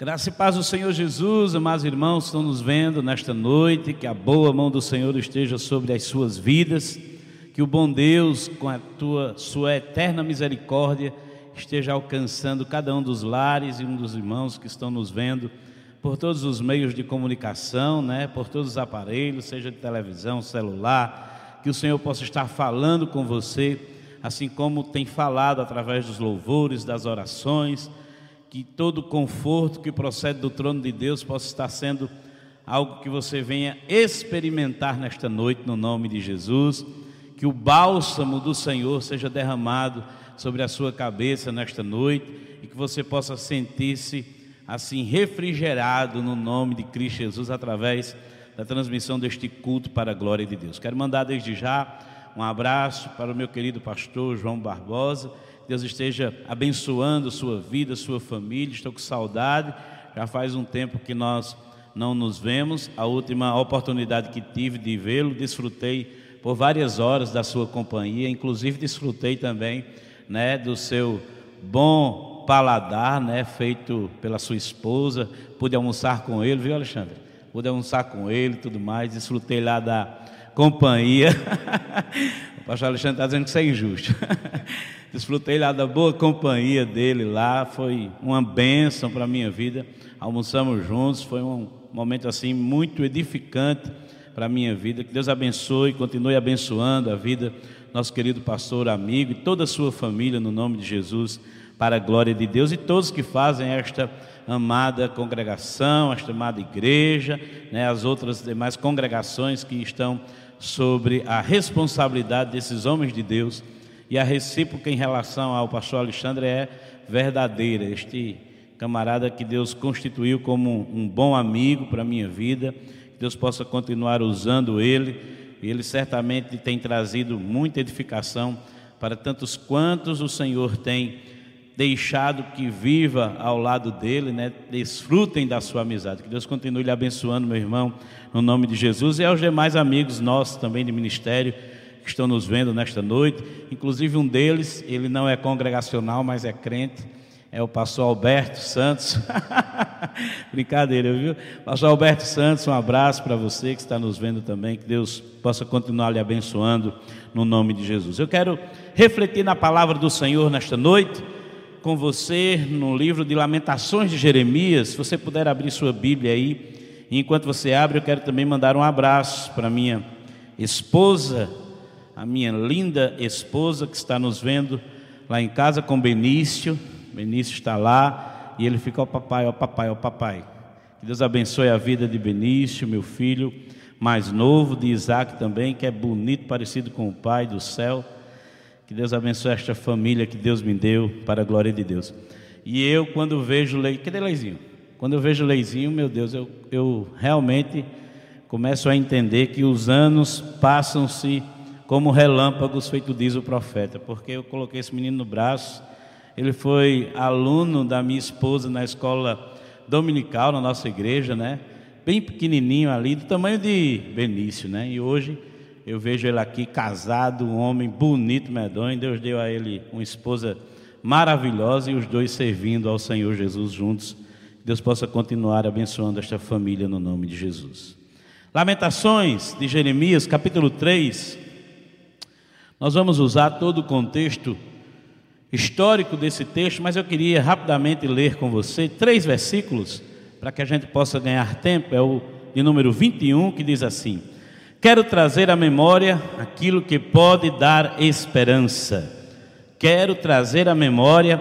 Graça e paz do Senhor Jesus, amados irmãos, estão nos vendo nesta noite, que a boa mão do Senhor esteja sobre as suas vidas, que o bom Deus, com a tua, sua eterna misericórdia, esteja alcançando cada um dos lares e um dos irmãos que estão nos vendo por todos os meios de comunicação, né, por todos os aparelhos, seja de televisão, celular, que o Senhor possa estar falando com você, assim como tem falado através dos louvores, das orações, que todo conforto que procede do trono de Deus possa estar sendo algo que você venha experimentar nesta noite, no nome de Jesus. Que o bálsamo do Senhor seja derramado sobre a sua cabeça nesta noite e que você possa sentir-se assim refrigerado no nome de Cristo Jesus através da transmissão deste culto para a glória de Deus. Quero mandar desde já um abraço para o meu querido pastor João Barbosa Deus esteja abençoando sua vida, sua família. Estou com saudade. Já faz um tempo que nós não nos vemos. A última oportunidade que tive de vê-lo, desfrutei por várias horas da sua companhia. Inclusive desfrutei também, né, do seu bom paladar, né, feito pela sua esposa. Pude almoçar com ele, viu, Alexandre? Pude almoçar com ele, tudo mais. Desfrutei lá da companhia. o pastor Alexandre está dizendo que isso é injusto. Desfrutei lá da boa companhia dele lá, foi uma bênção para a minha vida. Almoçamos juntos, foi um momento assim muito edificante para a minha vida. Que Deus abençoe, continue abençoando a vida nosso querido pastor, amigo e toda a sua família no nome de Jesus, para a glória de Deus e todos que fazem esta amada congregação, esta amada igreja, né, as outras demais congregações que estão sobre a responsabilidade desses homens de Deus e a recíproca em relação ao pastor Alexandre é verdadeira. Este camarada que Deus constituiu como um bom amigo para a minha vida, que Deus possa continuar usando ele, e ele certamente tem trazido muita edificação para tantos quantos o Senhor tem deixado que viva ao lado dele, né? Desfrutem da sua amizade. Que Deus continue lhe abençoando, meu irmão, no nome de Jesus e aos demais amigos nossos também de ministério estão nos vendo nesta noite. Inclusive um deles, ele não é congregacional, mas é crente, é o pastor Alberto Santos. Brincadeira, viu? Pastor Alberto Santos, um abraço para você que está nos vendo também, que Deus possa continuar lhe abençoando no nome de Jesus. Eu quero refletir na palavra do Senhor nesta noite com você no livro de Lamentações de Jeremias. Se você puder abrir sua Bíblia aí, e enquanto você abre, eu quero também mandar um abraço para minha esposa a minha linda esposa que está nos vendo lá em casa com Benício. Benício está lá e ele fica, ó papai, ó papai, ó papai. Que Deus abençoe a vida de Benício, meu filho mais novo, de Isaac também, que é bonito, parecido com o pai do céu. Que Deus abençoe esta família que Deus me deu, para a glória de Deus. E eu, quando vejo Leizinho, cadê Leizinho? Quando eu vejo Leizinho, meu Deus, eu, eu realmente começo a entender que os anos passam-se como relâmpagos, feito diz o profeta, porque eu coloquei esse menino no braço. Ele foi aluno da minha esposa na escola dominical, na nossa igreja, né? Bem pequenininho ali, do tamanho de Benício, né? E hoje eu vejo ele aqui casado, um homem bonito, medonho. Deus deu a ele uma esposa maravilhosa e os dois servindo ao Senhor Jesus juntos. Deus possa continuar abençoando esta família no nome de Jesus. Lamentações de Jeremias, capítulo 3, nós vamos usar todo o contexto histórico desse texto, mas eu queria rapidamente ler com você três versículos para que a gente possa ganhar tempo. É o de número 21 que diz assim: Quero trazer à memória aquilo que pode dar esperança. Quero trazer à memória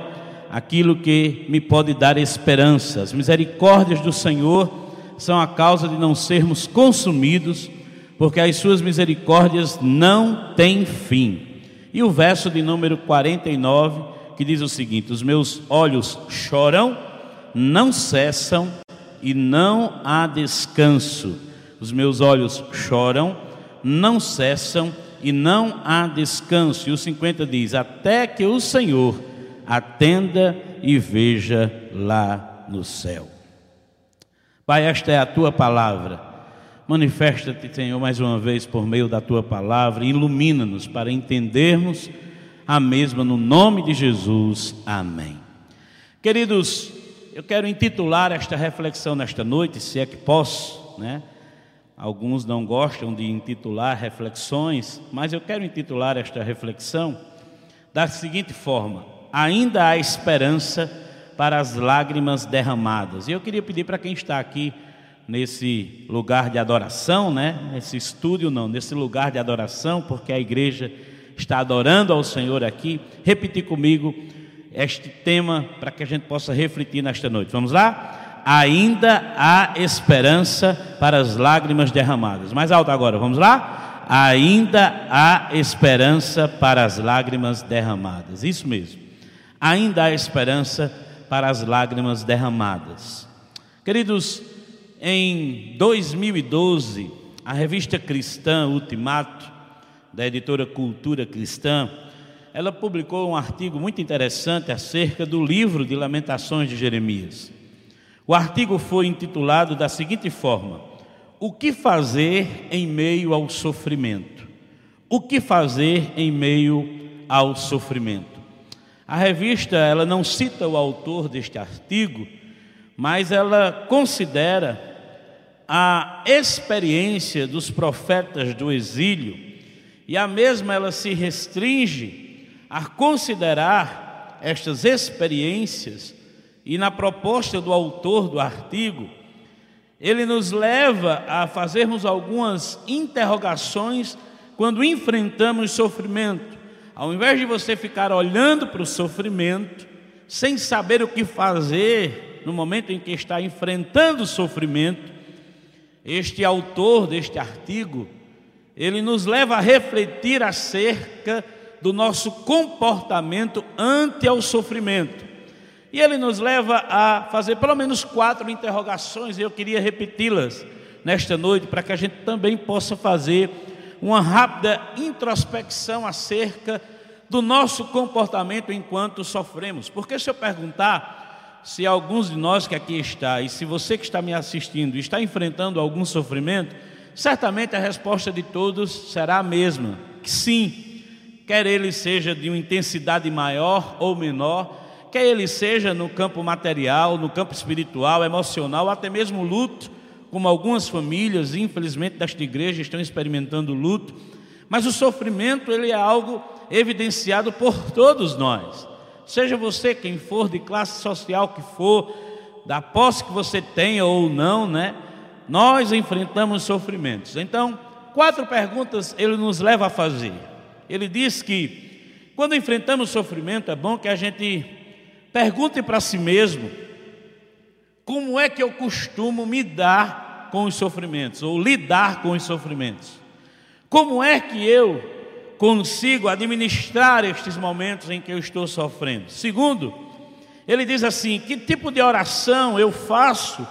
aquilo que me pode dar esperança. As misericórdias do Senhor são a causa de não sermos consumidos porque as suas misericórdias não têm fim. E o verso de número 49, que diz o seguinte: Os meus olhos choram, não cessam e não há descanso. Os meus olhos choram, não cessam e não há descanso. E o 50 diz: Até que o Senhor atenda e veja lá no céu. Pai, esta é a tua palavra Manifesta-te, Senhor, mais uma vez por meio da tua palavra, ilumina-nos para entendermos a mesma no nome de Jesus. Amém. Queridos, eu quero intitular esta reflexão nesta noite, se é que posso, né? Alguns não gostam de intitular reflexões, mas eu quero intitular esta reflexão da seguinte forma: Ainda há esperança para as lágrimas derramadas. E eu queria pedir para quem está aqui nesse lugar de adoração, né? Nesse estúdio não, nesse lugar de adoração, porque a igreja está adorando ao Senhor aqui, repetir comigo este tema para que a gente possa refletir nesta noite. Vamos lá? Ainda há esperança para as lágrimas derramadas. Mais alto agora, vamos lá? Ainda há esperança para as lágrimas derramadas. Isso mesmo. Ainda há esperança para as lágrimas derramadas. Queridos, em 2012, a revista cristã Ultimato, da editora Cultura Cristã, ela publicou um artigo muito interessante acerca do livro de Lamentações de Jeremias. O artigo foi intitulado da seguinte forma: O que fazer em meio ao sofrimento? O que fazer em meio ao sofrimento? A revista ela não cita o autor deste artigo, mas ela considera a experiência dos profetas do exílio e a mesma ela se restringe a considerar estas experiências e na proposta do autor do artigo, ele nos leva a fazermos algumas interrogações quando enfrentamos sofrimento. Ao invés de você ficar olhando para o sofrimento, sem saber o que fazer no momento em que está enfrentando o sofrimento, este autor deste artigo, ele nos leva a refletir acerca do nosso comportamento ante ao sofrimento. E ele nos leva a fazer pelo menos quatro interrogações, e eu queria repeti-las nesta noite, para que a gente também possa fazer uma rápida introspecção acerca do nosso comportamento enquanto sofremos. Porque se eu perguntar se alguns de nós que aqui está, e se você que está me assistindo está enfrentando algum sofrimento, certamente a resposta de todos será a mesma, que sim, quer ele seja de uma intensidade maior ou menor, quer ele seja no campo material, no campo espiritual, emocional, até mesmo luto, como algumas famílias, infelizmente, desta igreja estão experimentando luto, mas o sofrimento ele é algo evidenciado por todos nós. Seja você quem for, de classe social que for, da posse que você tenha ou não, né? Nós enfrentamos sofrimentos. Então, quatro perguntas ele nos leva a fazer. Ele diz que quando enfrentamos sofrimento, é bom que a gente pergunte para si mesmo: como é que eu costumo me dar com os sofrimentos, ou lidar com os sofrimentos? Como é que eu consigo administrar estes momentos em que eu estou sofrendo? Segundo, ele diz assim: que tipo de oração eu faço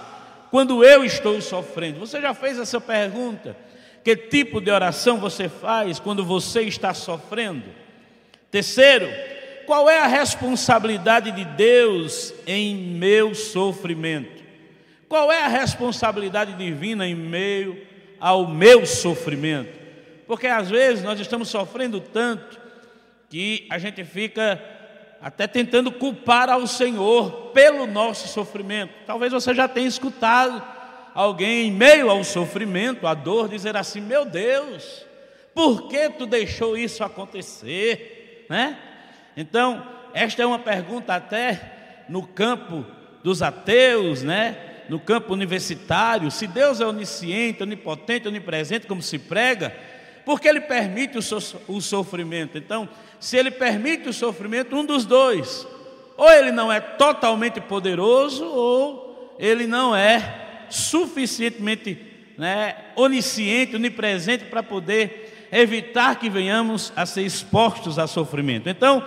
quando eu estou sofrendo? Você já fez essa pergunta? Que tipo de oração você faz quando você está sofrendo? Terceiro, qual é a responsabilidade de Deus em meu sofrimento? Qual é a responsabilidade divina em meio ao meu sofrimento? Porque às vezes nós estamos sofrendo tanto que a gente fica até tentando culpar ao Senhor pelo nosso sofrimento. Talvez você já tenha escutado alguém em meio ao sofrimento, à dor, dizer assim: Meu Deus, por que tu deixou isso acontecer? Né? Então, esta é uma pergunta até no campo dos ateus, né? no campo universitário, se Deus é onisciente, onipotente, onipresente, como se prega, porque Ele permite o, so o sofrimento. Então, se Ele permite o sofrimento, um dos dois, ou Ele não é totalmente poderoso, ou Ele não é suficientemente né, onisciente, onipresente para poder evitar que venhamos a ser expostos a sofrimento. Então,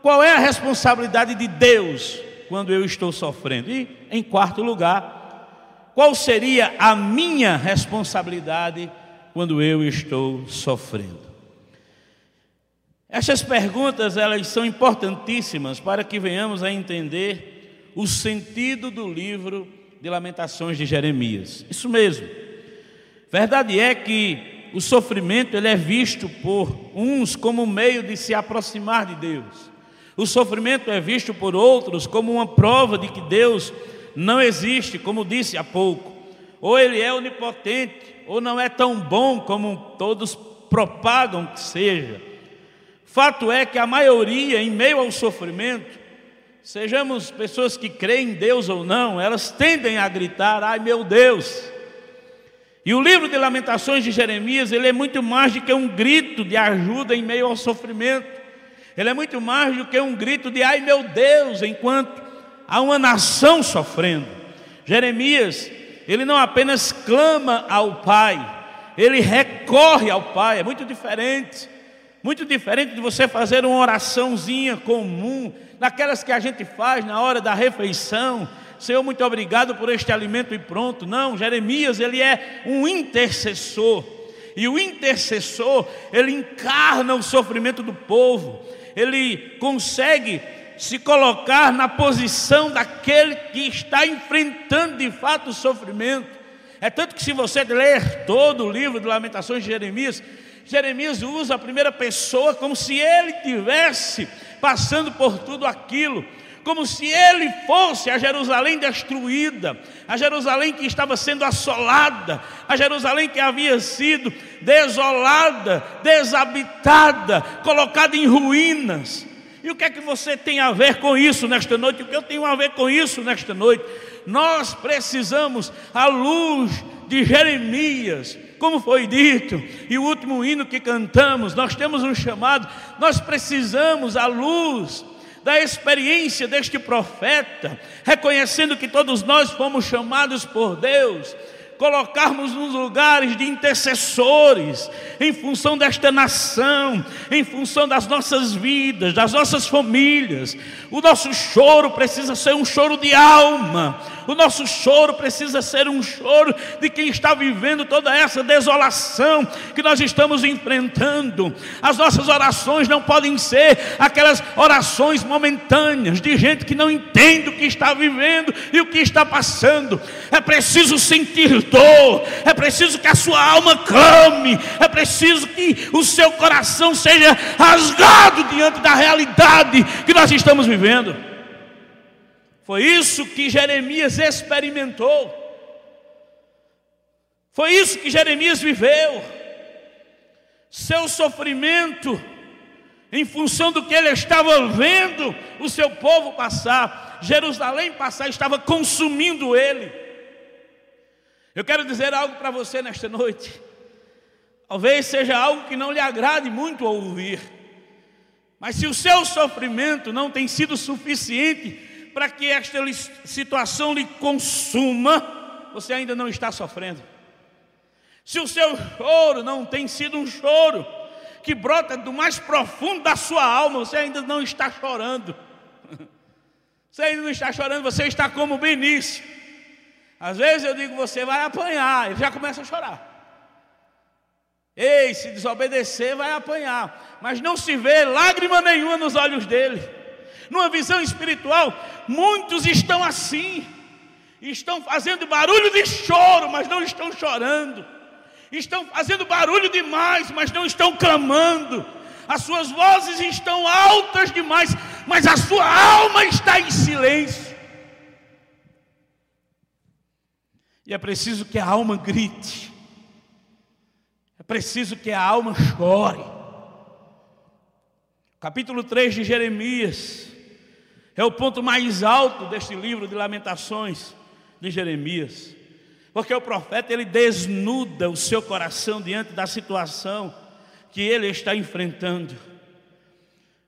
qual é a responsabilidade de Deus quando eu estou sofrendo? E, em quarto lugar, qual seria a minha responsabilidade quando eu estou sofrendo? Essas perguntas elas são importantíssimas para que venhamos a entender o sentido do livro de Lamentações de Jeremias. Isso mesmo. Verdade é que o sofrimento ele é visto por uns como meio de se aproximar de Deus, O sofrimento é visto por outros como uma prova de que Deus não existe, como disse há pouco. Ou ele é onipotente, ou não é tão bom como todos propagam que seja. Fato é que a maioria, em meio ao sofrimento, sejamos pessoas que creem em Deus ou não, elas tendem a gritar: "Ai, meu Deus!" E o livro de Lamentações de Jeremias, ele é muito mais do que um grito de ajuda em meio ao sofrimento. Ele é muito mais do que um grito de ai meu Deus, enquanto há uma nação sofrendo. Jeremias, ele não apenas clama ao Pai, ele recorre ao Pai, é muito diferente. Muito diferente de você fazer uma oraçãozinha comum, daquelas que a gente faz na hora da refeição, Senhor, muito obrigado por este alimento e pronto. Não, Jeremias, ele é um intercessor. E o intercessor, ele encarna o sofrimento do povo. Ele consegue se colocar na posição daquele que está enfrentando de fato o sofrimento. É tanto que se você ler todo o livro de Lamentações de Jeremias, Jeremias usa a primeira pessoa como se ele tivesse passando por tudo aquilo como se ele fosse a Jerusalém destruída, a Jerusalém que estava sendo assolada, a Jerusalém que havia sido desolada, desabitada, colocada em ruínas. E o que é que você tem a ver com isso nesta noite? O que eu tenho a ver com isso nesta noite? Nós precisamos, à luz de Jeremias, como foi dito, e o último hino que cantamos, nós temos um chamado, nós precisamos, à luz da experiência deste profeta, reconhecendo que todos nós fomos chamados por Deus, colocarmos nos lugares de intercessores, em função desta nação, em função das nossas vidas, das nossas famílias. O nosso choro precisa ser um choro de alma, o nosso choro precisa ser um choro de quem está vivendo toda essa desolação que nós estamos enfrentando. As nossas orações não podem ser aquelas orações momentâneas de gente que não entende o que está vivendo e o que está passando. É preciso sentir dor, é preciso que a sua alma clame, é preciso que o seu coração seja rasgado diante da realidade que nós estamos vivendo. Foi isso que Jeremias experimentou. Foi isso que Jeremias viveu. Seu sofrimento, em função do que ele estava vendo o seu povo passar, Jerusalém passar, estava consumindo ele. Eu quero dizer algo para você nesta noite. Talvez seja algo que não lhe agrade muito ouvir, mas se o seu sofrimento não tem sido suficiente para que esta situação lhe consuma, você ainda não está sofrendo. Se o seu choro não tem sido um choro que brota do mais profundo da sua alma, você ainda não está chorando. Você ainda não está chorando, você está como Benício. Às vezes eu digo, você vai apanhar, ele já começa a chorar. Ei, se desobedecer, vai apanhar. Mas não se vê lágrima nenhuma nos olhos dele numa visão espiritual, muitos estão assim, estão fazendo barulho de choro, mas não estão chorando, estão fazendo barulho demais, mas não estão clamando, as suas vozes estão altas demais, mas a sua alma está em silêncio. E é preciso que a alma grite, é preciso que a alma chore. Capítulo 3 de Jeremias, é o ponto mais alto deste livro de Lamentações de Jeremias. Porque o profeta ele desnuda o seu coração diante da situação que ele está enfrentando.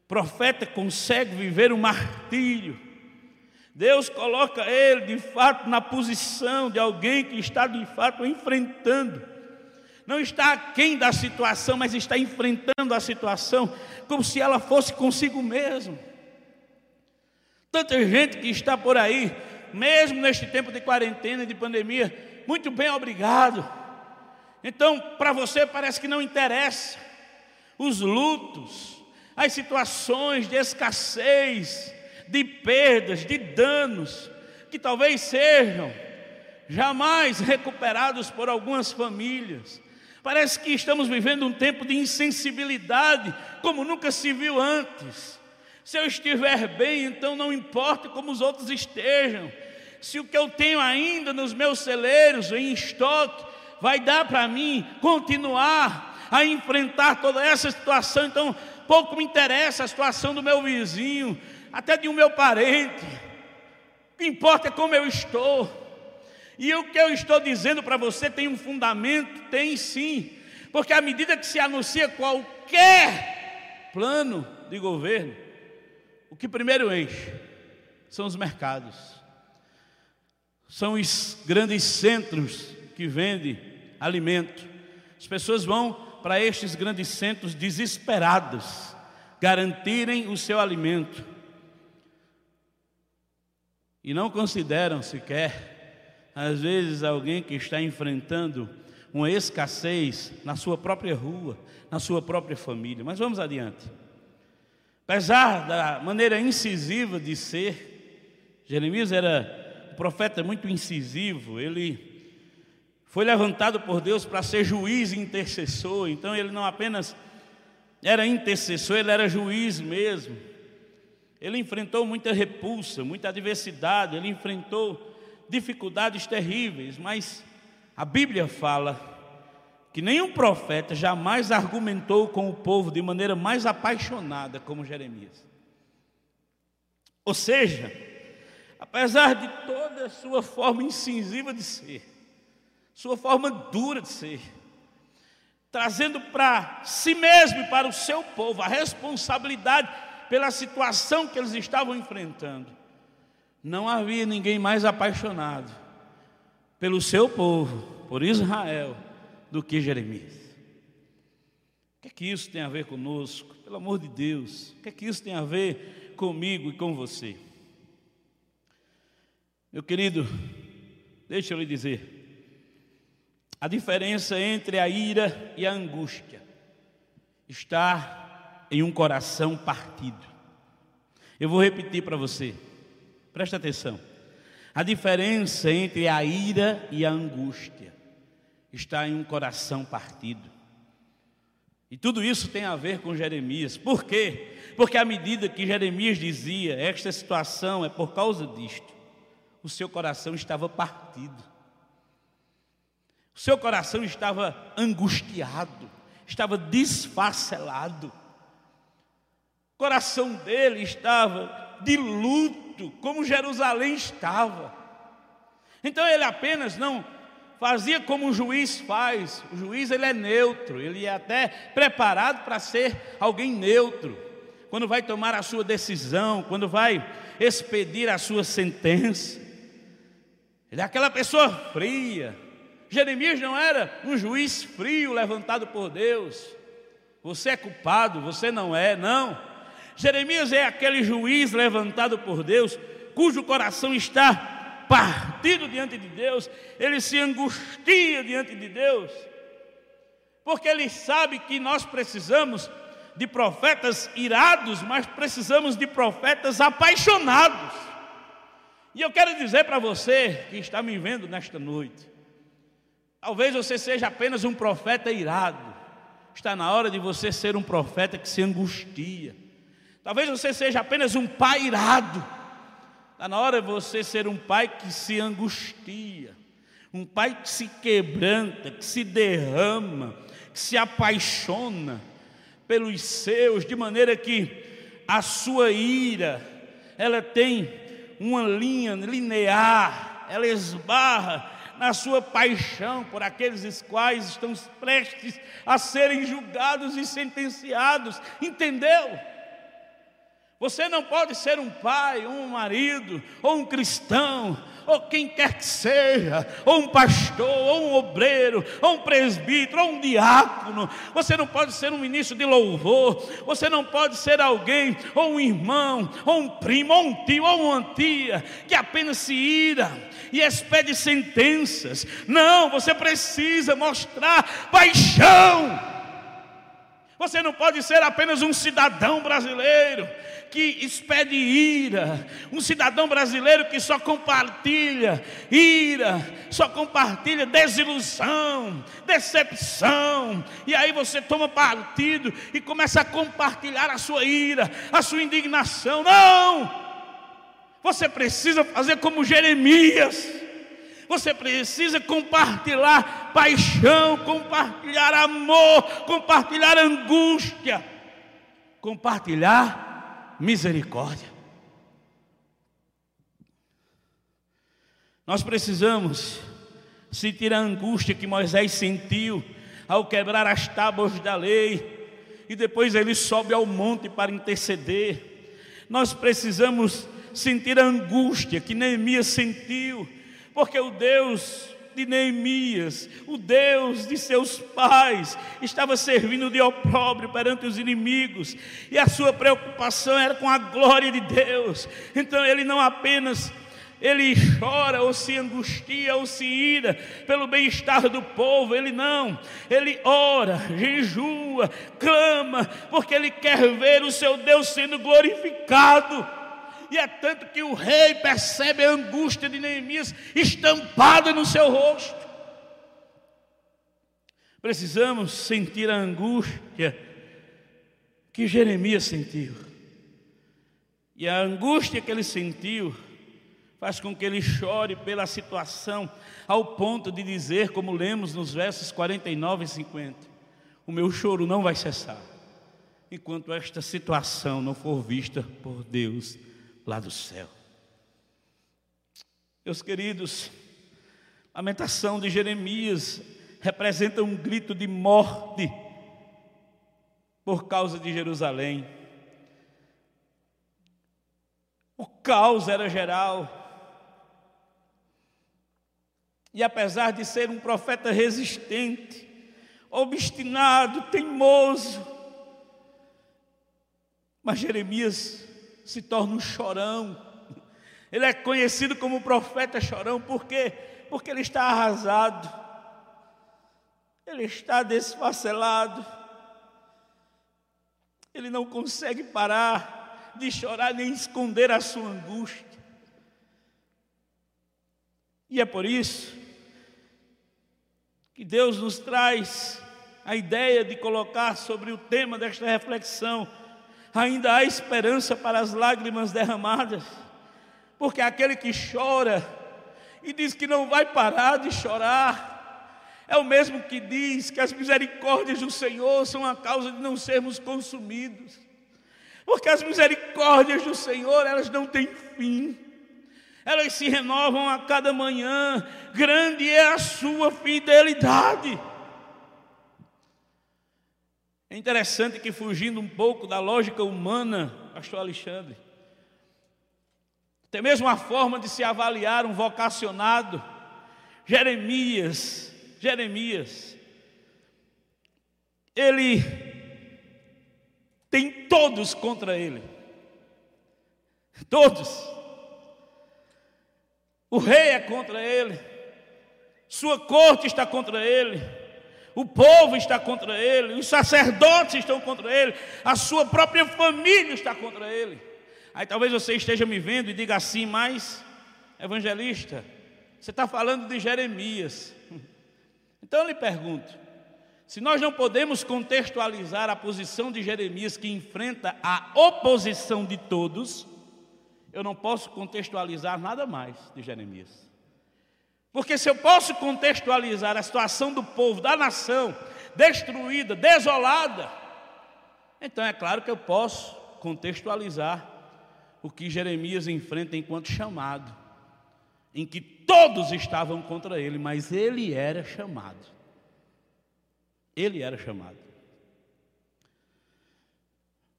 O profeta consegue viver um martírio. Deus coloca ele de fato na posição de alguém que está de fato enfrentando. Não está aquém da situação, mas está enfrentando a situação como se ela fosse consigo mesmo. Tanta gente que está por aí, mesmo neste tempo de quarentena e de pandemia, muito bem, obrigado. Então, para você parece que não interessa os lutos, as situações de escassez, de perdas, de danos, que talvez sejam jamais recuperados por algumas famílias. Parece que estamos vivendo um tempo de insensibilidade como nunca se viu antes. Se eu estiver bem, então não importa como os outros estejam. Se o que eu tenho ainda nos meus celeiros, em estoque, vai dar para mim continuar a enfrentar toda essa situação, então pouco me interessa a situação do meu vizinho, até de um meu parente. O que importa é como eu estou. E o que eu estou dizendo para você tem um fundamento? Tem sim. Porque à medida que se anuncia qualquer plano de governo, o que primeiro enche são os mercados, são os grandes centros que vendem alimento. As pessoas vão para estes grandes centros desesperadas, garantirem o seu alimento. E não consideram sequer, às vezes, alguém que está enfrentando uma escassez na sua própria rua, na sua própria família. Mas vamos adiante. Apesar da maneira incisiva de ser, Jeremias era um profeta muito incisivo, ele foi levantado por Deus para ser juiz e intercessor, então ele não apenas era intercessor, ele era juiz mesmo. Ele enfrentou muita repulsa, muita adversidade, ele enfrentou dificuldades terríveis, mas a Bíblia fala que nenhum profeta jamais argumentou com o povo de maneira mais apaixonada como Jeremias. Ou seja, apesar de toda a sua forma incisiva de ser, sua forma dura de ser, trazendo para si mesmo e para o seu povo a responsabilidade pela situação que eles estavam enfrentando, não havia ninguém mais apaixonado pelo seu povo, por Israel, do que Jeremias. O que é que isso tem a ver conosco? Pelo amor de Deus, o que é que isso tem a ver comigo e com você? Meu querido, deixa eu lhe dizer, a diferença entre a ira e a angústia está em um coração partido. Eu vou repetir para você, presta atenção. A diferença entre a ira e a angústia está em um coração partido. E tudo isso tem a ver com Jeremias. Por quê? Porque à medida que Jeremias dizia, esta situação é por causa disto, o seu coração estava partido. O seu coração estava angustiado, estava desfacelado. O coração dele estava de luto, como Jerusalém estava. Então ele apenas não fazia como o juiz faz. O juiz ele é neutro, ele é até preparado para ser alguém neutro. Quando vai tomar a sua decisão, quando vai expedir a sua sentença. Ele é aquela pessoa fria. Jeremias não era um juiz frio levantado por Deus. Você é culpado, você não é, não. Jeremias é aquele juiz levantado por Deus, cujo coração está partido diante de Deus, ele se angustia diante de Deus, porque ele sabe que nós precisamos de profetas irados, mas precisamos de profetas apaixonados. E eu quero dizer para você que está me vendo nesta noite, talvez você seja apenas um profeta irado, está na hora de você ser um profeta que se angustia. Talvez você seja apenas um pai irado, Está na hora de você ser um pai que se angustia, um pai que se quebranta, que se derrama, que se apaixona pelos seus, de maneira que a sua ira, ela tem uma linha linear, ela esbarra na sua paixão por aqueles quais estão prestes a serem julgados e sentenciados, entendeu? Você não pode ser um pai, um marido, ou um cristão, ou quem quer que seja, ou um pastor, ou um obreiro, ou um presbítero, ou um diácono. Você não pode ser um ministro de louvor. Você não pode ser alguém, ou um irmão, ou um primo, ou um tio, ou uma tia, que apenas se ira e expede sentenças. Não, você precisa mostrar paixão. Você não pode ser apenas um cidadão brasileiro que expede ira, um cidadão brasileiro que só compartilha ira, só compartilha desilusão, decepção, e aí você toma partido e começa a compartilhar a sua ira, a sua indignação. Não! Você precisa fazer como Jeremias. Você precisa compartilhar paixão, compartilhar amor, compartilhar angústia, compartilhar misericórdia. Nós precisamos sentir a angústia que Moisés sentiu ao quebrar as tábuas da lei e depois ele sobe ao monte para interceder. Nós precisamos sentir a angústia que Neemias sentiu porque o Deus de Neemias, o Deus de seus pais, estava servindo de opróbrio perante os inimigos, e a sua preocupação era com a glória de Deus. Então ele não apenas ele chora ou se angustia ou se ira pelo bem-estar do povo, ele não, ele ora, jejua, clama, porque ele quer ver o seu Deus sendo glorificado. E é tanto que o rei percebe a angústia de Neemias estampada no seu rosto. Precisamos sentir a angústia que Jeremias sentiu. E a angústia que ele sentiu faz com que ele chore pela situação, ao ponto de dizer, como lemos nos versos 49 e 50, o meu choro não vai cessar, enquanto esta situação não for vista por Deus lá do céu. Meus queridos, a lamentação de Jeremias representa um grito de morte por causa de Jerusalém. O caos era geral. E apesar de ser um profeta resistente, obstinado, teimoso, mas Jeremias se torna um chorão. Ele é conhecido como profeta chorão, por quê? Porque ele está arrasado, ele está desfacelado, ele não consegue parar de chorar nem esconder a sua angústia. E é por isso que Deus nos traz a ideia de colocar sobre o tema desta reflexão ainda há esperança para as lágrimas derramadas, porque aquele que chora e diz que não vai parar de chorar, é o mesmo que diz que as misericórdias do Senhor são a causa de não sermos consumidos, porque as misericórdias do Senhor, elas não têm fim, elas se renovam a cada manhã, grande é a sua fidelidade. É interessante que, fugindo um pouco da lógica humana, pastor Alexandre, até mesmo a forma de se avaliar um vocacionado, Jeremias, Jeremias, ele tem todos contra ele, todos. O rei é contra ele, sua corte está contra ele, o povo está contra ele, os sacerdotes estão contra ele, a sua própria família está contra ele. Aí talvez você esteja me vendo e diga assim, mas, evangelista, você está falando de Jeremias. Então eu lhe pergunto: se nós não podemos contextualizar a posição de Jeremias que enfrenta a oposição de todos, eu não posso contextualizar nada mais de Jeremias. Porque se eu posso contextualizar a situação do povo, da nação, destruída, desolada, então é claro que eu posso contextualizar o que Jeremias enfrenta enquanto chamado, em que todos estavam contra ele, mas ele era chamado. Ele era chamado.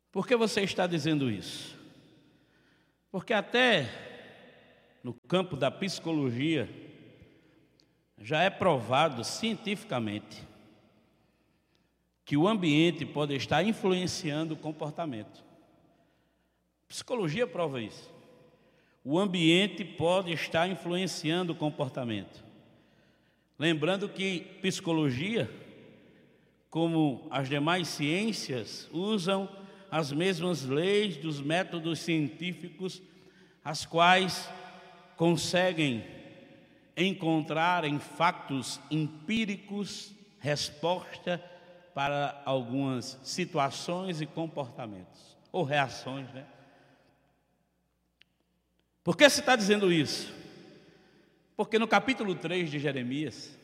Por que você está dizendo isso? Porque até no campo da psicologia, já é provado cientificamente que o ambiente pode estar influenciando o comportamento. Psicologia prova isso. O ambiente pode estar influenciando o comportamento. Lembrando que psicologia, como as demais ciências, usam as mesmas leis dos métodos científicos, as quais conseguem encontrar em fatos empíricos resposta para algumas situações e comportamentos, ou reações, né? Por que se está dizendo isso? Porque no capítulo 3 de Jeremias,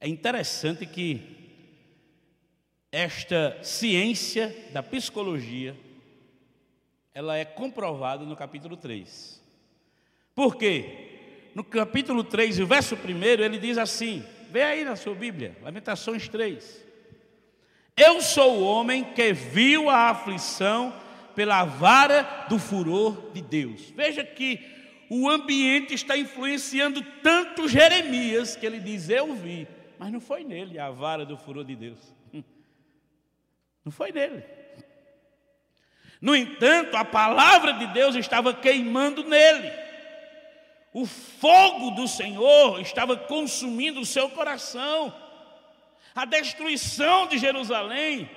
é interessante que esta ciência da psicologia, ela é comprovada no capítulo 3. Por quê? No capítulo 3, o verso 1, ele diz assim: vê aí na sua Bíblia, Lamentações 3. Eu sou o homem que viu a aflição pela vara do furor de Deus. Veja que o ambiente está influenciando tanto Jeremias que ele diz: Eu vi, mas não foi nele a vara do furor de Deus. Não foi nele. No entanto, a palavra de Deus estava queimando nele. O fogo do Senhor estava consumindo o seu coração. A destruição de Jerusalém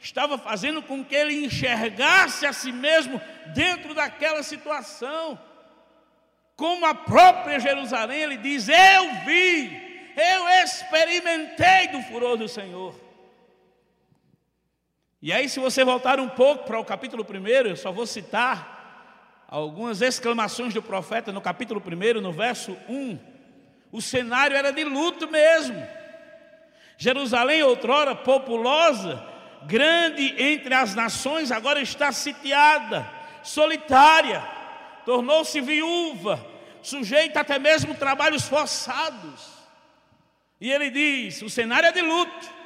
estava fazendo com que ele enxergasse a si mesmo dentro daquela situação. Como a própria Jerusalém, ele diz: Eu vi, eu experimentei do furor do Senhor. E aí, se você voltar um pouco para o capítulo 1, eu só vou citar algumas exclamações do profeta no capítulo 1, no verso 1. O cenário era de luto mesmo. Jerusalém, outrora populosa, grande entre as nações, agora está sitiada, solitária, tornou-se viúva, sujeita até mesmo trabalhos forçados. E ele diz: o cenário é de luto.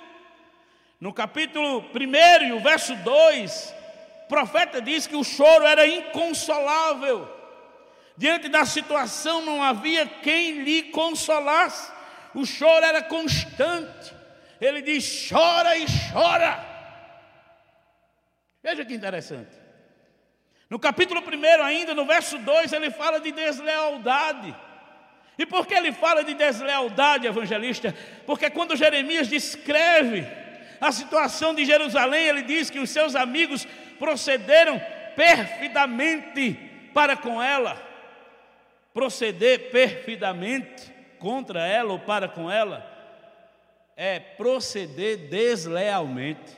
No capítulo 1 e o verso 2, o profeta diz que o choro era inconsolável. Diante da situação não havia quem lhe consolasse. O choro era constante. Ele diz: chora e chora. Veja que interessante. No capítulo 1, ainda, no verso 2, ele fala de deslealdade. E por que ele fala de deslealdade, evangelista? Porque quando Jeremias descreve a situação de Jerusalém, ele diz que os seus amigos procederam perfidamente para com ela. Proceder perfidamente contra ela ou para com ela é proceder deslealmente,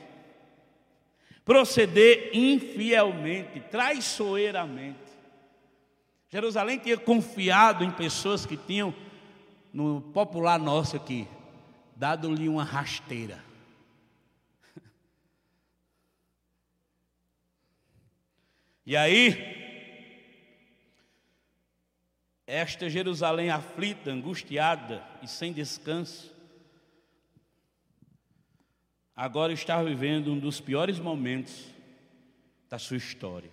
proceder infielmente, traiçoeiramente. Jerusalém tinha confiado em pessoas que tinham, no popular nosso aqui, dado-lhe uma rasteira. E aí, esta Jerusalém aflita, angustiada e sem descanso, agora está vivendo um dos piores momentos da sua história.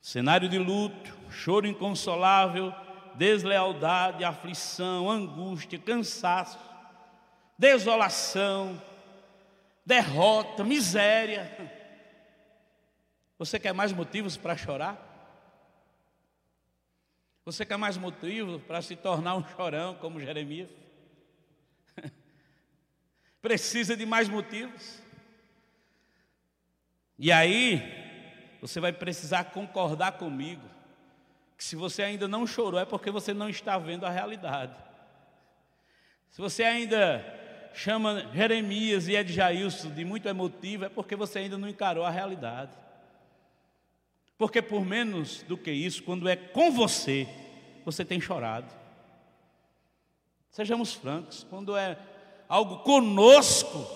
Cenário de luto, choro inconsolável, deslealdade, aflição, angústia, cansaço, desolação, derrota, miséria. Você quer mais motivos para chorar? Você quer mais motivos para se tornar um chorão como Jeremias? Precisa de mais motivos. E aí, você vai precisar concordar comigo que se você ainda não chorou é porque você não está vendo a realidade. Se você ainda chama Jeremias e Edjailson de muito emotivo, é porque você ainda não encarou a realidade. Porque por menos do que isso, quando é com você, você tem chorado. Sejamos francos, quando é algo conosco,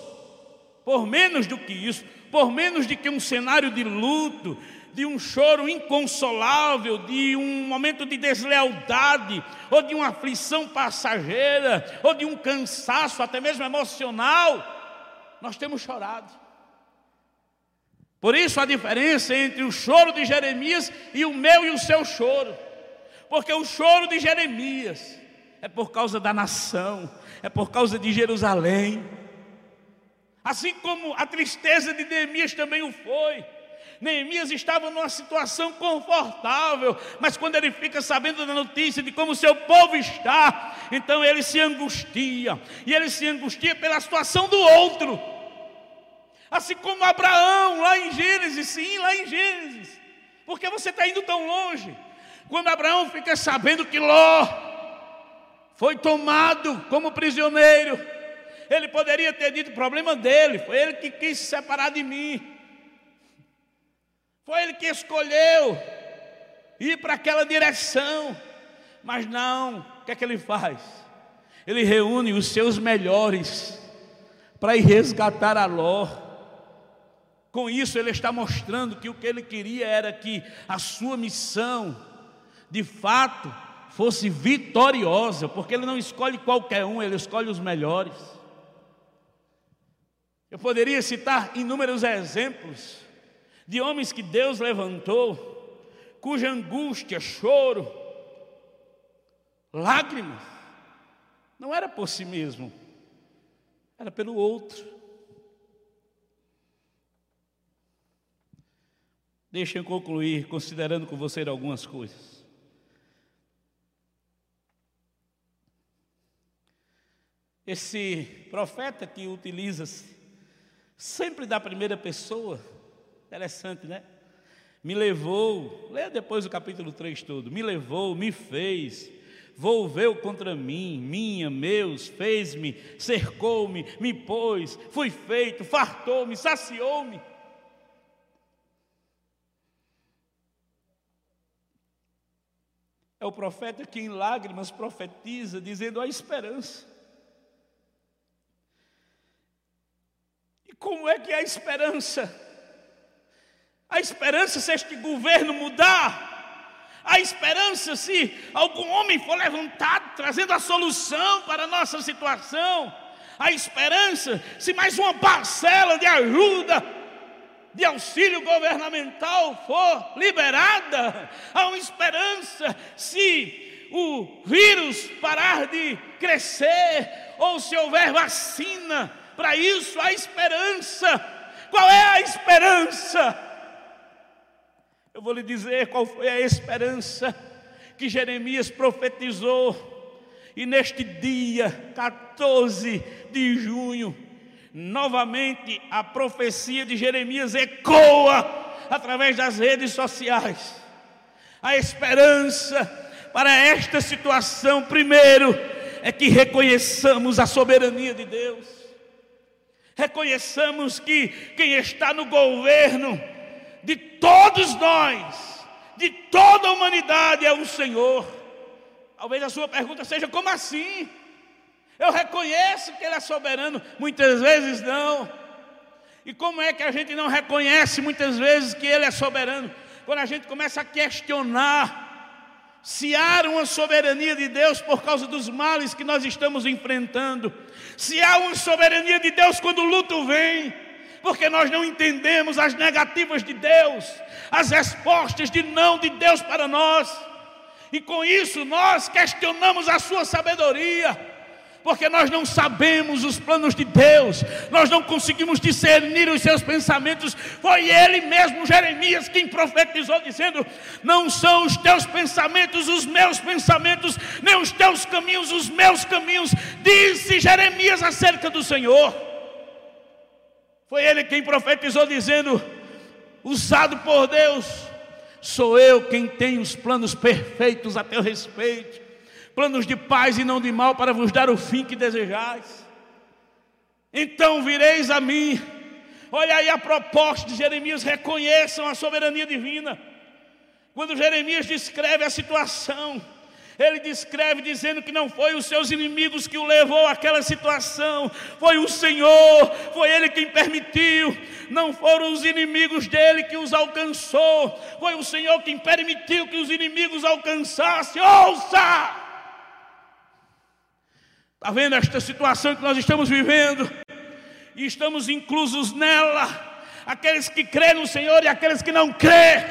por menos do que isso, por menos de que um cenário de luto, de um choro inconsolável, de um momento de deslealdade, ou de uma aflição passageira, ou de um cansaço até mesmo emocional, nós temos chorado. Por isso a diferença entre o choro de Jeremias e o meu e o seu choro. Porque o choro de Jeremias é por causa da nação, é por causa de Jerusalém. Assim como a tristeza de Neemias também o foi. Neemias estava numa situação confortável, mas quando ele fica sabendo da notícia de como o seu povo está, então ele se angustia, e ele se angustia pela situação do outro. Assim como Abraão, lá em Gênesis, sim, lá em Gênesis. Porque você está indo tão longe. Quando Abraão fica sabendo que Ló foi tomado como prisioneiro, ele poderia ter dito: problema dele, foi ele que quis se separar de mim. Foi ele que escolheu ir para aquela direção. Mas não, o que é que ele faz? Ele reúne os seus melhores para ir resgatar a Ló. Com isso, ele está mostrando que o que ele queria era que a sua missão, de fato, fosse vitoriosa, porque ele não escolhe qualquer um, ele escolhe os melhores. Eu poderia citar inúmeros exemplos de homens que Deus levantou, cuja angústia, choro, lágrimas, não era por si mesmo, era pelo outro. Deixa eu concluir considerando com você algumas coisas. Esse profeta que utiliza-se sempre da primeira pessoa, Interessante, né? Me levou, leia depois o capítulo 3 todo. Me levou, me fez, volveu contra mim, minha, meus, fez-me, cercou-me, me pôs, fui feito, fartou-me, saciou-me. É o profeta que em lágrimas profetiza, dizendo a esperança. E como é que a esperança? A esperança se este governo mudar, a esperança se algum homem for levantado trazendo a solução para a nossa situação, a esperança se mais uma parcela de ajuda, de auxílio governamental for liberada, há uma esperança se o vírus parar de crescer, ou se houver vacina, para isso há esperança. Qual é a esperança? Eu vou lhe dizer qual foi a esperança que Jeremias profetizou. E neste dia 14 de junho, novamente a profecia de Jeremias ecoa através das redes sociais. A esperança para esta situação, primeiro, é que reconheçamos a soberania de Deus. Reconheçamos que quem está no governo de todos nós, de toda a humanidade é o Senhor. Talvez a sua pergunta seja: como assim? Eu reconheço que Ele é soberano, muitas vezes não. E como é que a gente não reconhece muitas vezes que Ele é soberano? Quando a gente começa a questionar se há uma soberania de Deus por causa dos males que nós estamos enfrentando, se há uma soberania de Deus quando o luto vem, porque nós não entendemos as negativas de Deus, as respostas de não de Deus para nós, e com isso nós questionamos a sua sabedoria, porque nós não sabemos os planos de Deus, nós não conseguimos discernir os seus pensamentos. Foi ele mesmo, Jeremias, quem profetizou, dizendo: Não são os teus pensamentos os meus pensamentos, nem os teus caminhos os meus caminhos, disse Jeremias acerca do Senhor. Foi ele quem profetizou, dizendo: Usado por Deus, sou eu quem tem os planos perfeitos a teu respeito, planos de paz e não de mal, para vos dar o fim que desejais. Então vireis a mim. Olha aí a proposta de Jeremias: reconheçam a soberania divina. Quando Jeremias descreve a situação, ele descreve dizendo que não foi os seus inimigos que o levou àquela situação, foi o Senhor, foi Ele quem permitiu, não foram os inimigos dele que os alcançou, foi o Senhor quem permitiu que os inimigos alcançassem. Ouça! Está vendo esta situação que nós estamos vivendo? E estamos inclusos nela. Aqueles que crêem no Senhor e aqueles que não crêem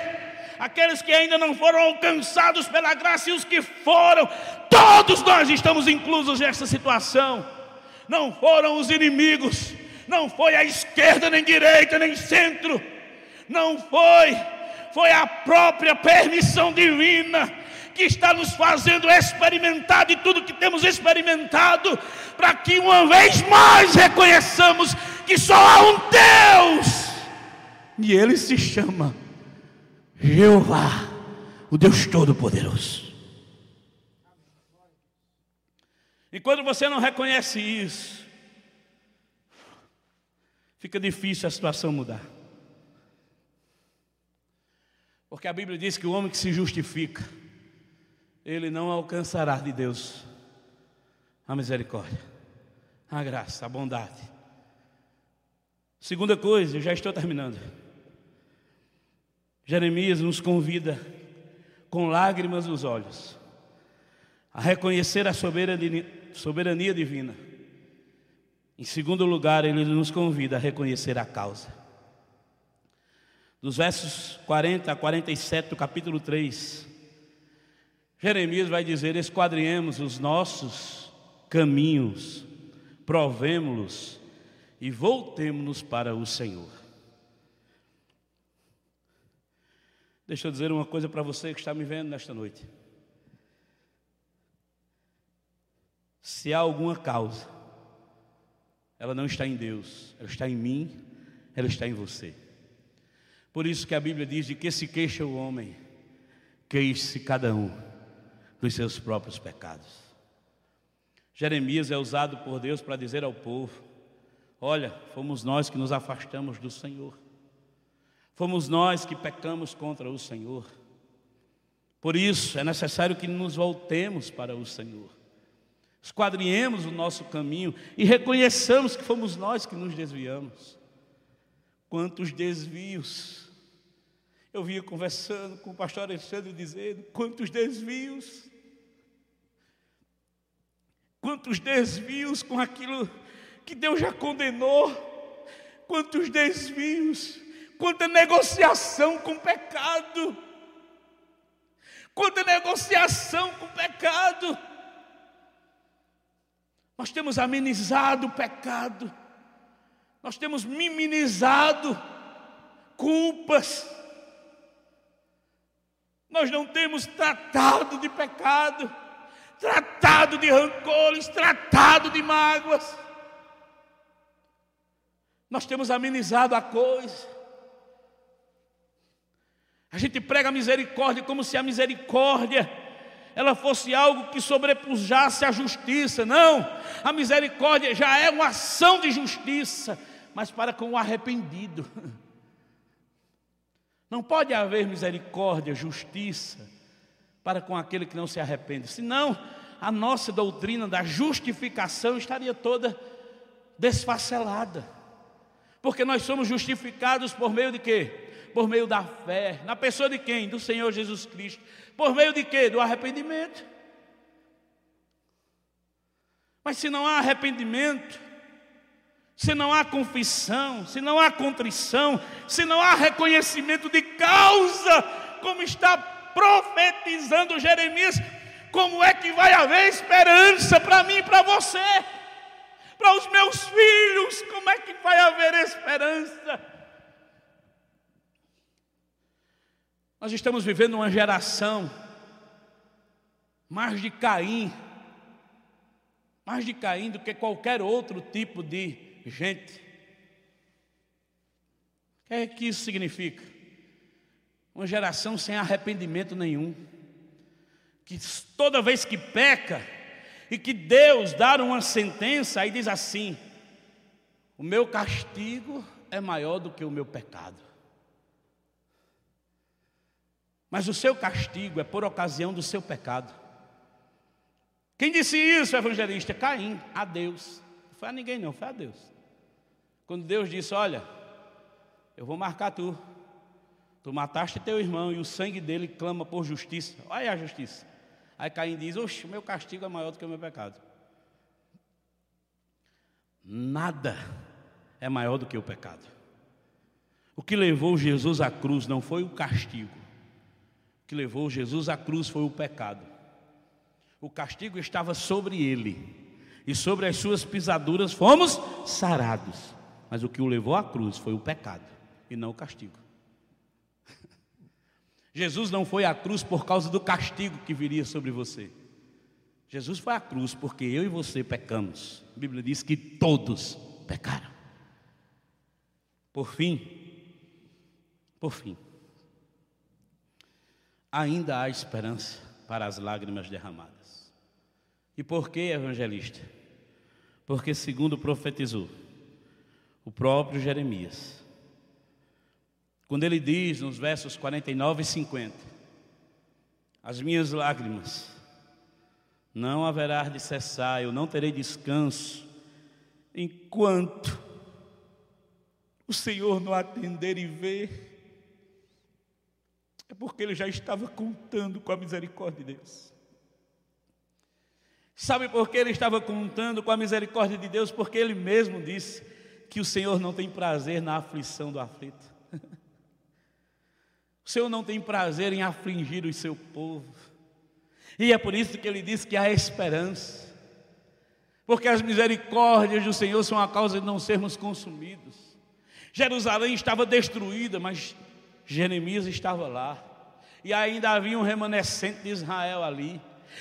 aqueles que ainda não foram alcançados pela graça e os que foram, todos nós estamos inclusos nessa situação. Não foram os inimigos, não foi a esquerda, nem direita, nem centro, não foi, foi a própria permissão divina que está nos fazendo experimentar de tudo que temos experimentado, para que uma vez mais reconheçamos que só há um Deus, e ele se chama Jeová, o Deus Todo-Poderoso. E quando você não reconhece isso, fica difícil a situação mudar. Porque a Bíblia diz que o homem que se justifica, ele não alcançará de Deus a misericórdia, a graça, a bondade. Segunda coisa, eu já estou terminando. Jeremias nos convida, com lágrimas nos olhos, a reconhecer a soberania, soberania divina. Em segundo lugar, ele nos convida a reconhecer a causa. Dos versos 40 a 47 do capítulo 3, Jeremias vai dizer: Esquadriemos os nossos caminhos, provemos-los e voltemos-nos para o Senhor. Deixa eu dizer uma coisa para você que está me vendo nesta noite. Se há alguma causa, ela não está em Deus, ela está em mim, ela está em você. Por isso que a Bíblia diz de que se queixa o homem, queixe-se cada um dos seus próprios pecados. Jeremias é usado por Deus para dizer ao povo: Olha, fomos nós que nos afastamos do Senhor. Fomos nós que pecamos contra o Senhor. Por isso é necessário que nos voltemos para o Senhor. Esquadriemos o nosso caminho e reconheçamos que fomos nós que nos desviamos. Quantos desvios. Eu vinha conversando com o pastor Alexandre dizendo: quantos desvios. Quantos desvios com aquilo que Deus já condenou. Quantos desvios. Quanta negociação com o pecado, quanta negociação com o pecado. Nós temos amenizado o pecado, nós temos minimizado culpas, nós não temos tratado de pecado, tratado de rancores, tratado de mágoas, nós temos amenizado a coisa. A gente prega a misericórdia como se a misericórdia ela fosse algo que sobrepujasse a justiça. Não, a misericórdia já é uma ação de justiça, mas para com o arrependido. Não pode haver misericórdia, justiça para com aquele que não se arrepende. Senão, a nossa doutrina da justificação estaria toda desfacelada. Porque nós somos justificados por meio de quê? Por meio da fé. Na pessoa de quem? Do Senhor Jesus Cristo. Por meio de quê? Do arrependimento. Mas se não há arrependimento, se não há confissão, se não há contrição, se não há reconhecimento de causa, como está profetizando Jeremias, como é que vai haver esperança para mim e para você? Para os meus filhos, como é que vai haver esperança? Nós estamos vivendo uma geração mais de Caim, mais de Caim do que qualquer outro tipo de gente. O que é que isso significa? Uma geração sem arrependimento nenhum, que toda vez que peca, e que Deus dá uma sentença, aí diz assim: o meu castigo é maior do que o meu pecado. mas o seu castigo é por ocasião do seu pecado. Quem disse isso, evangelista? Caim, a Deus. Não foi a ninguém, não, foi a Deus. Quando Deus disse: Olha, eu vou marcar tu. Tu mataste teu irmão e o sangue dele clama por justiça. Olha a justiça. Aí Caim diz: Oxe, meu castigo é maior do que o meu pecado. Nada é maior do que o pecado. O que levou Jesus à cruz não foi o castigo, que levou Jesus à cruz foi o pecado. O castigo estava sobre ele, e sobre as suas pisaduras fomos sarados. Mas o que o levou à cruz foi o pecado, e não o castigo. Jesus não foi à cruz por causa do castigo que viria sobre você. Jesus foi à cruz porque eu e você pecamos. A Bíblia diz que todos pecaram. Por fim, por fim, ainda há esperança para as lágrimas derramadas. E por que, evangelista? Porque, segundo profetizou o próprio Jeremias, quando ele diz nos versos 49 e 50: As minhas lágrimas não haverá de cessar, eu não terei descanso, enquanto o Senhor não atender e ver, é porque ele já estava contando com a misericórdia de Deus. Sabe por que ele estava contando com a misericórdia de Deus? Porque ele mesmo disse que o Senhor não tem prazer na aflição do aflito. O Senhor não tem prazer em afligir o seu povo. E é por isso que ele diz que há esperança. Porque as misericórdias do Senhor são a causa de não sermos consumidos. Jerusalém estava destruída, mas Jeremias estava lá. E ainda havia um remanescente de Israel ali.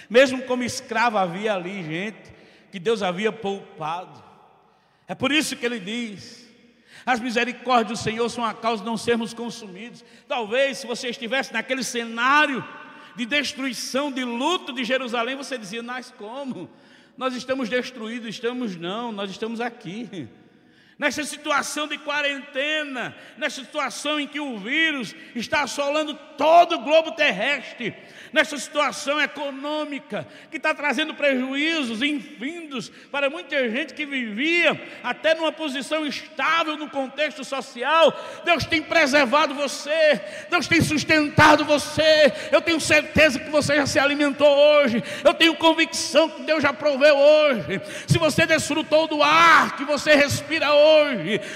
Mesmo como escravo havia ali gente que Deus havia poupado. É por isso que ele diz: as misericórdias do Senhor são a causa de não sermos consumidos. Talvez se você estivesse naquele cenário de destruição, de luto de Jerusalém, você dizia: Nós como? Nós estamos destruídos, estamos não, nós estamos aqui. Nessa situação de quarentena, nessa situação em que o vírus está assolando todo o globo terrestre, nessa situação econômica que está trazendo prejuízos infindos para muita gente que vivia até numa posição estável no contexto social. Deus tem preservado você, Deus tem sustentado você. Eu tenho certeza que você já se alimentou hoje, eu tenho convicção que Deus já proveu hoje. Se você desfrutou do ar que você respira hoje,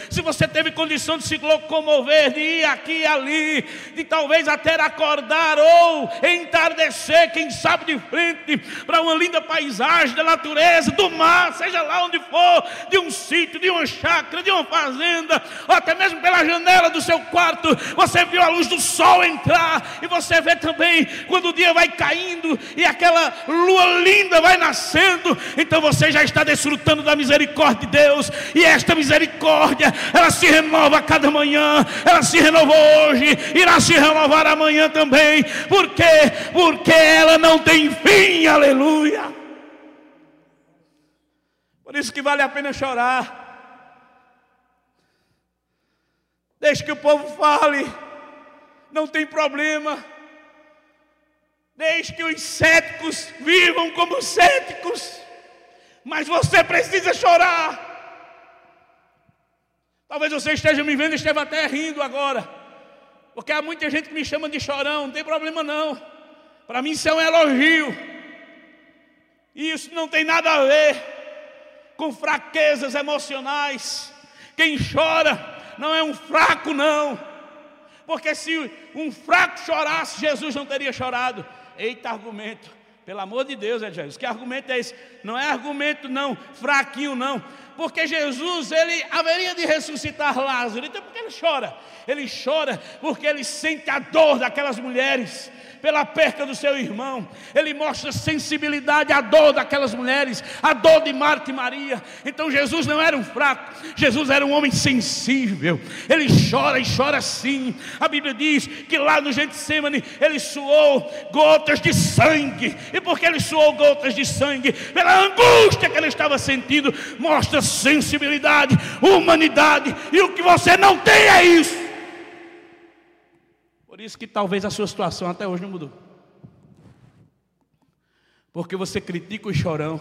se você teve condição de se locomover, de ir aqui e ali, de talvez até acordar ou entardecer, quem sabe de frente para uma linda paisagem da natureza, do mar, seja lá onde for, de um sítio, de uma chácara, de uma fazenda, ou até mesmo pela janela do seu quarto, você viu a luz do sol entrar, e você vê também quando o dia vai caindo e aquela lua linda vai nascendo, então você já está desfrutando da misericórdia de Deus, e esta misericórdia, ela se renova a cada manhã, ela se renovou hoje, irá se renovar amanhã também, porque porque ela não tem fim, aleluia. Por isso que vale a pena chorar. Deixe que o povo fale, não tem problema. Deixe que os céticos vivam como céticos, mas você precisa chorar. Talvez você esteja me vendo e esteja até rindo agora, porque há muita gente que me chama de chorão, não tem problema não. Para mim isso é um elogio. E isso não tem nada a ver com fraquezas emocionais. Quem chora não é um fraco, não. Porque se um fraco chorasse, Jesus não teria chorado. Eita argumento. Pelo amor de Deus, é Jesus. Que argumento é esse? Não é argumento não, fraquinho não. Porque Jesus, ele haveria de ressuscitar Lázaro. Então por que ele chora? Ele chora porque ele sente a dor daquelas mulheres pela perca do seu irmão. Ele mostra sensibilidade à dor daquelas mulheres, à dor de Marta e Maria. Então Jesus não era um fraco, Jesus era um homem sensível. Ele chora e chora sim. A Bíblia diz que lá no Getsemane ele suou gotas de sangue. E porque ele suou gotas de sangue, pela angústia que ele estava sentindo, mostra sensibilidade, humanidade. E o que você não tem é isso. Por isso que talvez a sua situação até hoje não mudou. Porque você critica o chorão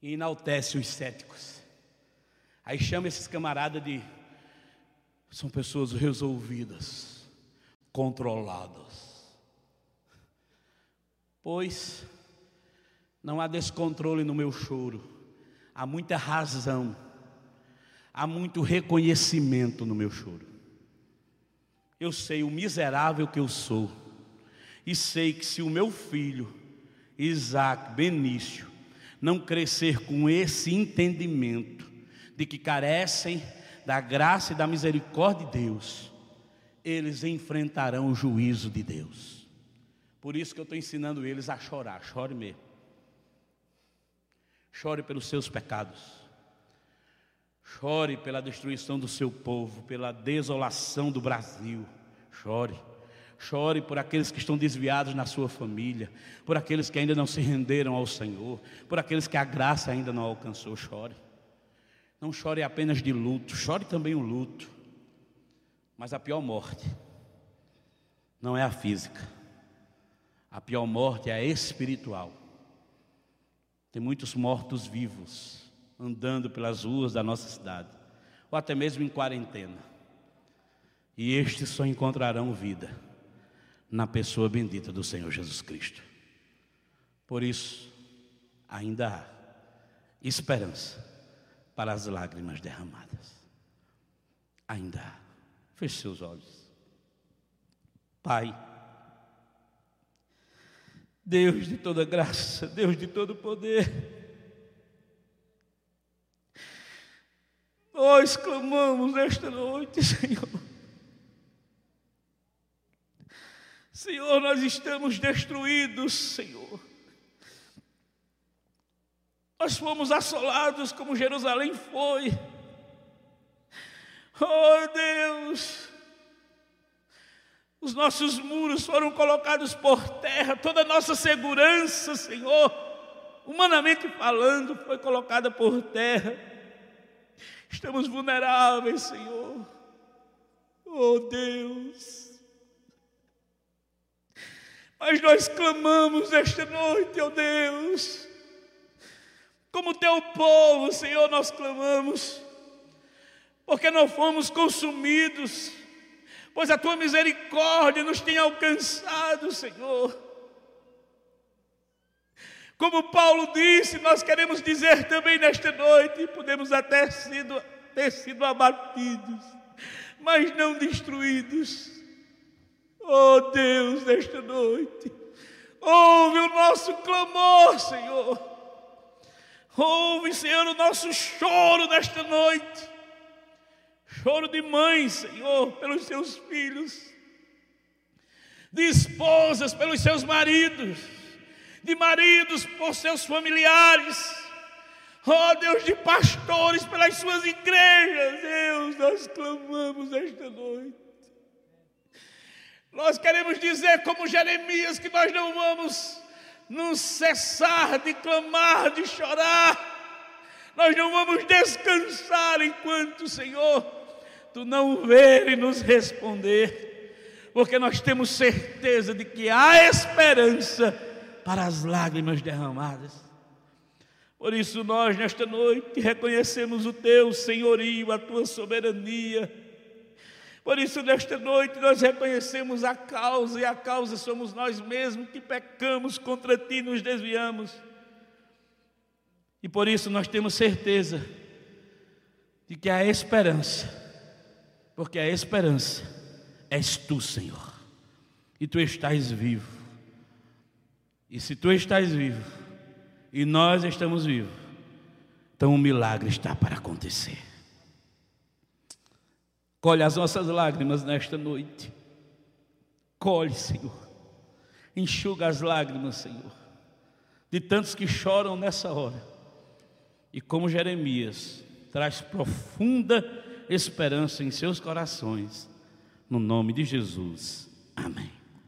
e enaltece os céticos. Aí chama esses camaradas de são pessoas resolvidas, controladas. Pois não há descontrole no meu choro, há muita razão, há muito reconhecimento no meu choro. Eu sei o miserável que eu sou, e sei que se o meu filho, Isaac Benício, não crescer com esse entendimento de que carecem da graça e da misericórdia de Deus, eles enfrentarão o juízo de Deus. Por isso que eu estou ensinando eles a chorar, chore mesmo. Chore pelos seus pecados. Chore pela destruição do seu povo, pela desolação do Brasil. Chore. Chore por aqueles que estão desviados na sua família, por aqueles que ainda não se renderam ao Senhor, por aqueles que a graça ainda não alcançou. Chore. Não chore apenas de luto, chore também o luto. Mas a pior morte não é a física, a pior morte é a espiritual. Tem muitos mortos vivos andando pelas ruas da nossa cidade, ou até mesmo em quarentena. E estes só encontrarão vida na pessoa bendita do Senhor Jesus Cristo. Por isso, ainda há esperança para as lágrimas derramadas. Ainda há. Feche seus olhos. Pai, Deus de toda graça, Deus de todo poder, nós clamamos esta noite, Senhor. Senhor, nós estamos destruídos, Senhor. Nós fomos assolados como Jerusalém foi. Oh Deus, os nossos muros foram colocados por terra, toda a nossa segurança, Senhor, humanamente falando, foi colocada por terra. Estamos vulneráveis, Senhor. Oh Deus. Mas nós clamamos esta noite, oh Deus. Como teu povo, Senhor, nós clamamos. Porque não fomos consumidos pois a tua misericórdia nos tem alcançado, Senhor. Como Paulo disse, nós queremos dizer também nesta noite, podemos até sido, ter sido abatidos, mas não destruídos. Oh Deus, nesta noite, ouve o nosso clamor, Senhor. Ouve, Senhor, o nosso choro nesta noite. Choro de mãe, Senhor, pelos seus filhos, de esposas pelos seus maridos, de maridos por seus familiares, ó oh, Deus, de pastores pelas suas igrejas, Deus, nós clamamos esta noite. Nós queremos dizer, como Jeremias, que nós não vamos nos cessar de clamar, de chorar, nós não vamos descansar enquanto, Senhor, tu não ver e nos responder, porque nós temos certeza de que há esperança para as lágrimas derramadas. Por isso, nós, nesta noite, reconhecemos o teu senhorio, a tua soberania. Por isso, nesta noite, nós reconhecemos a causa, e a causa somos nós mesmos que pecamos contra ti nos desviamos. E por isso, nós temos certeza de que há esperança porque a esperança és tu, Senhor, e tu estás vivo. E se tu estás vivo, e nós estamos vivos, então o um milagre está para acontecer. Colhe as nossas lágrimas nesta noite. Colhe, Senhor. Enxuga as lágrimas, Senhor, de tantos que choram nessa hora. E como Jeremias, traz profunda esperança em seus corações. No nome de Jesus. Amém.